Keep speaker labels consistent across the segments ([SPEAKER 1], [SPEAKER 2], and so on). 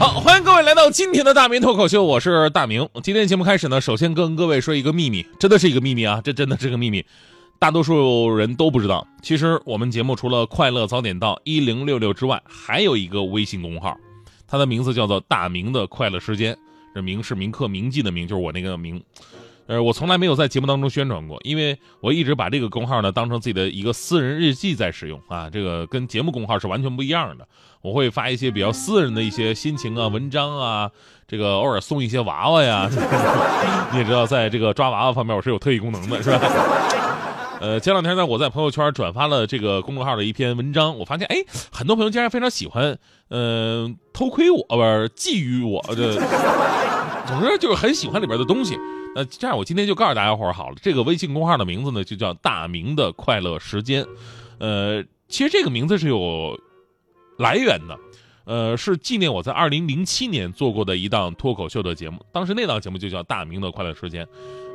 [SPEAKER 1] 好，欢迎各位来到今天的大明脱口秀，我是大明。今天节目开始呢，首先跟各位说一个秘密，真的是一个秘密啊，这真的是个秘密，大多数人都不知道。其实我们节目除了快乐早点到一零六六之外，还有一个微信公号，它的名字叫做大明的快乐时间。这明是名刻铭记的名，就是我那个名。呃，我从来没有在节目当中宣传过，因为我一直把这个公号呢当成自己的一个私人日记在使用啊，这个跟节目公号是完全不一样的。我会发一些比较私人的一些心情啊、文章啊，这个偶尔送一些娃娃呀。你也知道，在这个抓娃娃方面，我是有特异功能的，是吧？呃，前两天呢，我在朋友圈转发了这个公众号的一篇文章，我发现，哎，很多朋友竟然非常喜欢，嗯，偷窥我，不是觊觎我，这，总之就是很喜欢里边的东西。那这样，我今天就告诉大家伙儿好了，这个微信公号的名字呢，就叫“大明的快乐时间”。呃，其实这个名字是有来源的，呃，是纪念我在二零零七年做过的一档脱口秀的节目，当时那档节目就叫“大明的快乐时间”。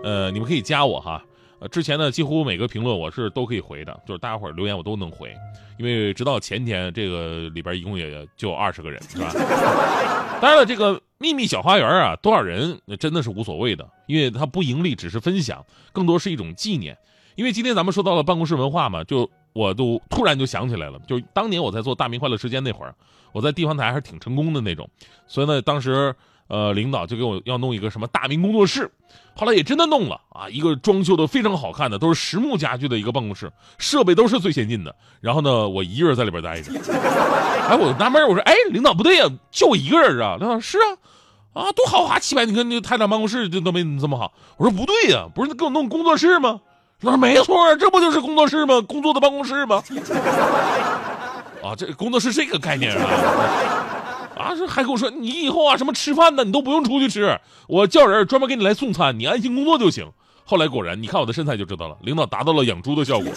[SPEAKER 1] 呃，你们可以加我哈。呃，之前呢，几乎每个评论我是都可以回的，就是大家伙留言我都能回，因为直到前天，这个里边一共也就二十个人，是吧？当然了，这个秘密小花园啊，多少人真的是无所谓的，因为它不盈利，只是分享，更多是一种纪念。因为今天咱们说到了办公室文化嘛，就我都突然就想起来了，就当年我在做大明快乐时间那会儿，我在地方台还是挺成功的那种，所以呢，当时。呃，领导就给我要弄一个什么大明工作室，后来也真的弄了啊，一个装修的非常好看的，都是实木家具的一个办公室，设备都是最先进的。然后呢，我一个人在里边待着。哎，我纳闷，我说，哎，领导不对呀，就我一个人啊。领导是啊，啊，多豪华气派，你看那个台长办公室就都没你这么好。我说不对呀，不是给我弄工作室吗？他说没错，这不就是工作室吗？工作的办公室吗？啊，这工作室这个概念啊。啊，这还跟我说你以后啊，什么吃饭呢，你都不用出去吃，我叫人专门给你来送餐，你安心工作就行。后来果然，你看我的身材就知道了，领导达到了养猪的效果。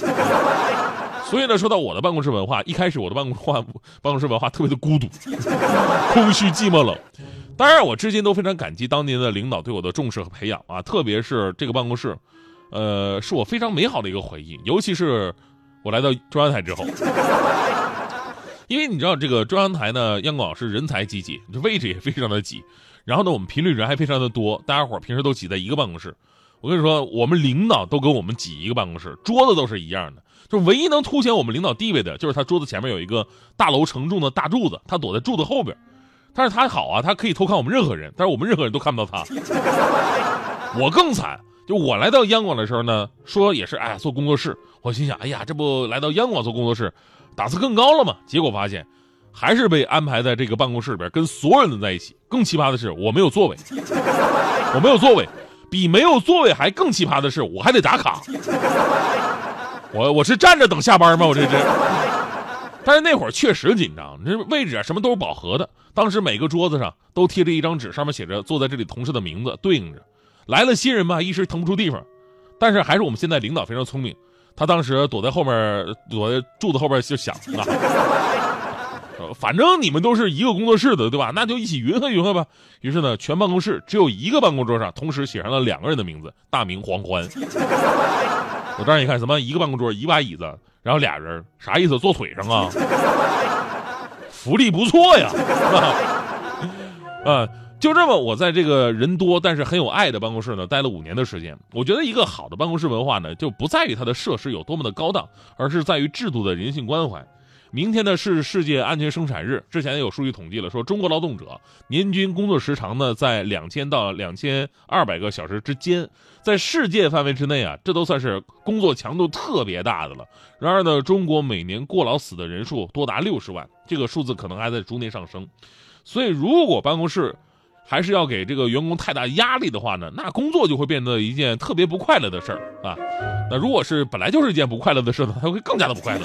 [SPEAKER 1] 所以呢，说到我的办公室文化，一开始我的办公化办公室文化特别的孤独、空虚、寂寞冷。当然，我至今都非常感激当年的领导对我的重视和培养啊，特别是这个办公室，呃，是我非常美好的一个回忆，尤其是我来到中央台之后。因为你知道这个中央台呢，央广是人才济济，这位置也非常的挤，然后呢，我们频率人还非常的多，大家伙平时都挤在一个办公室。我跟你说，我们领导都跟我们挤一个办公室，桌子都是一样的，就唯一能凸显我们领导地位的，就是他桌子前面有一个大楼承重的大柱子，他躲在柱子后边。但是他好啊，他可以偷看我们任何人，但是我们任何人都看不到他。我更惨，就我来到央广的时候呢，说也是哎呀做工作室，我心想，哎呀，这不来到央广做工作室。档次更高了嘛？结果发现，还是被安排在这个办公室里边，跟所有人都在一起。更奇葩的是，我没有座位，我没有座位。比没有座位还更奇葩的是，我还得打卡。我我是站着等下班吗？我这是。但是那会儿确实紧张，这位置啊什么都是饱和的。当时每个桌子上都贴着一张纸，上面写着坐在这里同事的名字，对应着。来了新人嘛，一时腾不出地方。但是还是我们现在领导非常聪明。他当时躲在后面，躲在柱子后边就想啊，反正你们都是一个工作室的，对吧？那就一起匀合匀合吧。于是呢，全办公室只有一个办公桌上同时写上了两个人的名字：大明、黄欢。我当时一看，什么一个办公桌，一把椅子，然后俩人，啥意思？坐腿上啊？福利不错呀，啊。就这么，我在这个人多但是很有爱的办公室呢，待了五年的时间。我觉得一个好的办公室文化呢，就不在于它的设施有多么的高档，而是在于制度的人性关怀。明天呢是世界安全生产日，之前有数据统计了，说中国劳动者年均工作时长呢在两千到两千二百个小时之间，在世界范围之内啊，这都算是工作强度特别大的了。然而呢，中国每年过劳死的人数多达六十万，这个数字可能还在逐年上升。所以，如果办公室还是要给这个员工太大压力的话呢，那工作就会变得一件特别不快乐的事儿啊。那如果是本来就是一件不快乐的事呢，他会更加的不快乐。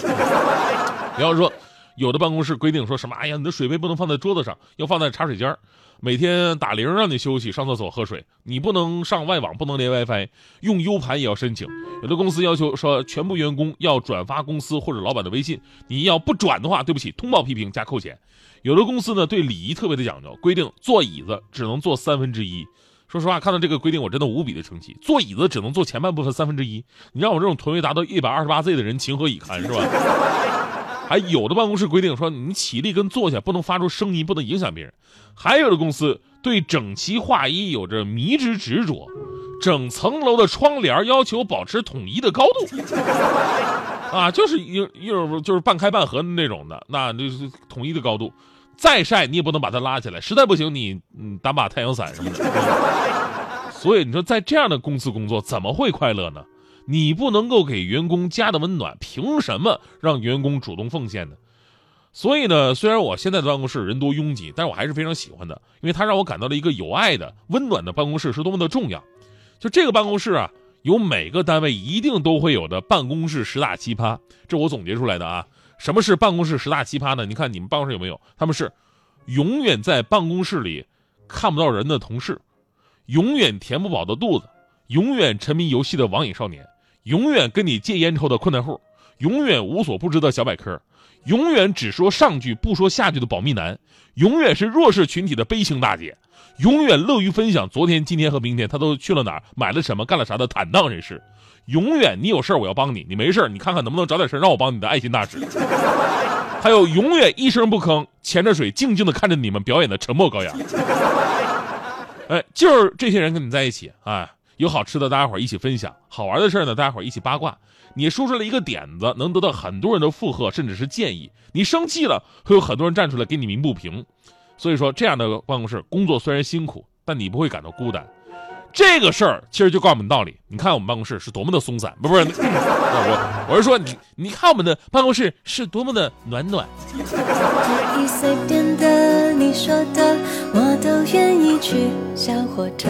[SPEAKER 1] 比方说，有的办公室规定说什么？哎呀，你的水杯不能放在桌子上，要放在茶水间。每天打铃让你休息、上厕所、喝水，你不能上外网，不能连 WiFi，用 U 盘也要申请。有的公司要求说，全部员工要转发公司或者老板的微信，你要不转的话，对不起，通报批评加扣钱。有的公司呢，对礼仪特别的讲究，规定坐椅子只能坐三分之一。说实话，看到这个规定，我真的无比的生气。坐椅子只能坐前半部分三分之一，你让我这种臀围达到一百二十八 Z 的人情何以堪，是吧？还有的办公室规定说，你起立跟坐下不能发出声音，不能影响别人。还有的公司对整齐划一有着迷之执着，整层楼的窗帘要求保持统一的高度，啊，就是一一种就是半开半合的那种的，那就是统一的高度。再晒你也不能把它拉起来，实在不行你嗯打把太阳伞什么的。所以你说在这样的公司工作怎么会快乐呢？你不能够给员工家的温暖，凭什么让员工主动奉献呢？所以呢，虽然我现在的办公室人多拥挤，但是我还是非常喜欢的，因为它让我感到了一个有爱的、温暖的办公室是多么的重要。就这个办公室啊，有每个单位一定都会有的办公室十大奇葩，这我总结出来的啊。什么是办公室十大奇葩呢？你看你们办公室有没有？他们是永远在办公室里看不到人的同事，永远填不饱的肚子，永远沉迷游戏的网瘾少年，永远跟你借烟抽的困难户，永远无所不知的小百科。永远只说上句不说下句的保密男，永远是弱势群体的悲情大姐，永远乐于分享昨天、今天和明天他都去了哪儿、买了什么、干了啥的坦荡人士，永远你有事我要帮你，你没事你看看能不能找点事让我帮你的爱心大使，还有永远一声不吭、潜着水静静的看着你们表演的沉默羔羊。哎，就是这些人跟你在一起啊，有好吃的大家伙一起分享，好玩的事呢大家伙一起八卦。你说出来一个点子，能得到很多人的附和，甚至是建议。你生气了，会有很多人站出来给你鸣不平。所以说，这样的办公室工作虽然辛苦，但你不会感到孤单。这个事儿其实就告诉我们道理。你看我们办公室是多么的松散，不 不是，我我是说你，你看我们的办公室是多么的暖暖。
[SPEAKER 2] 可以随便的，你说的我都愿意去。小火车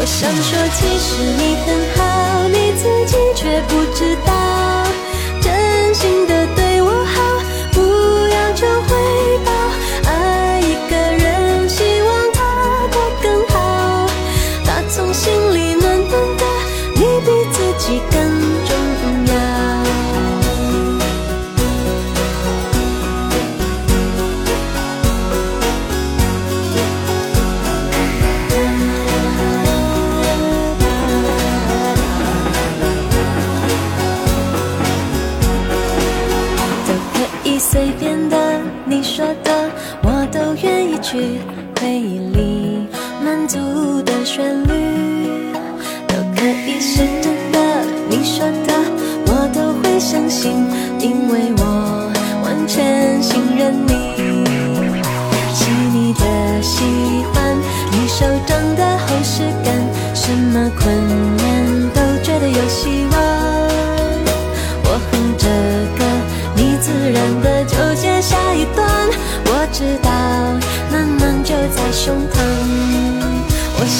[SPEAKER 2] 我想说，其实你很好，你自己却不知道，Yeah.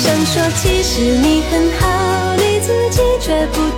[SPEAKER 2] 想说，其实你很好，你自己却不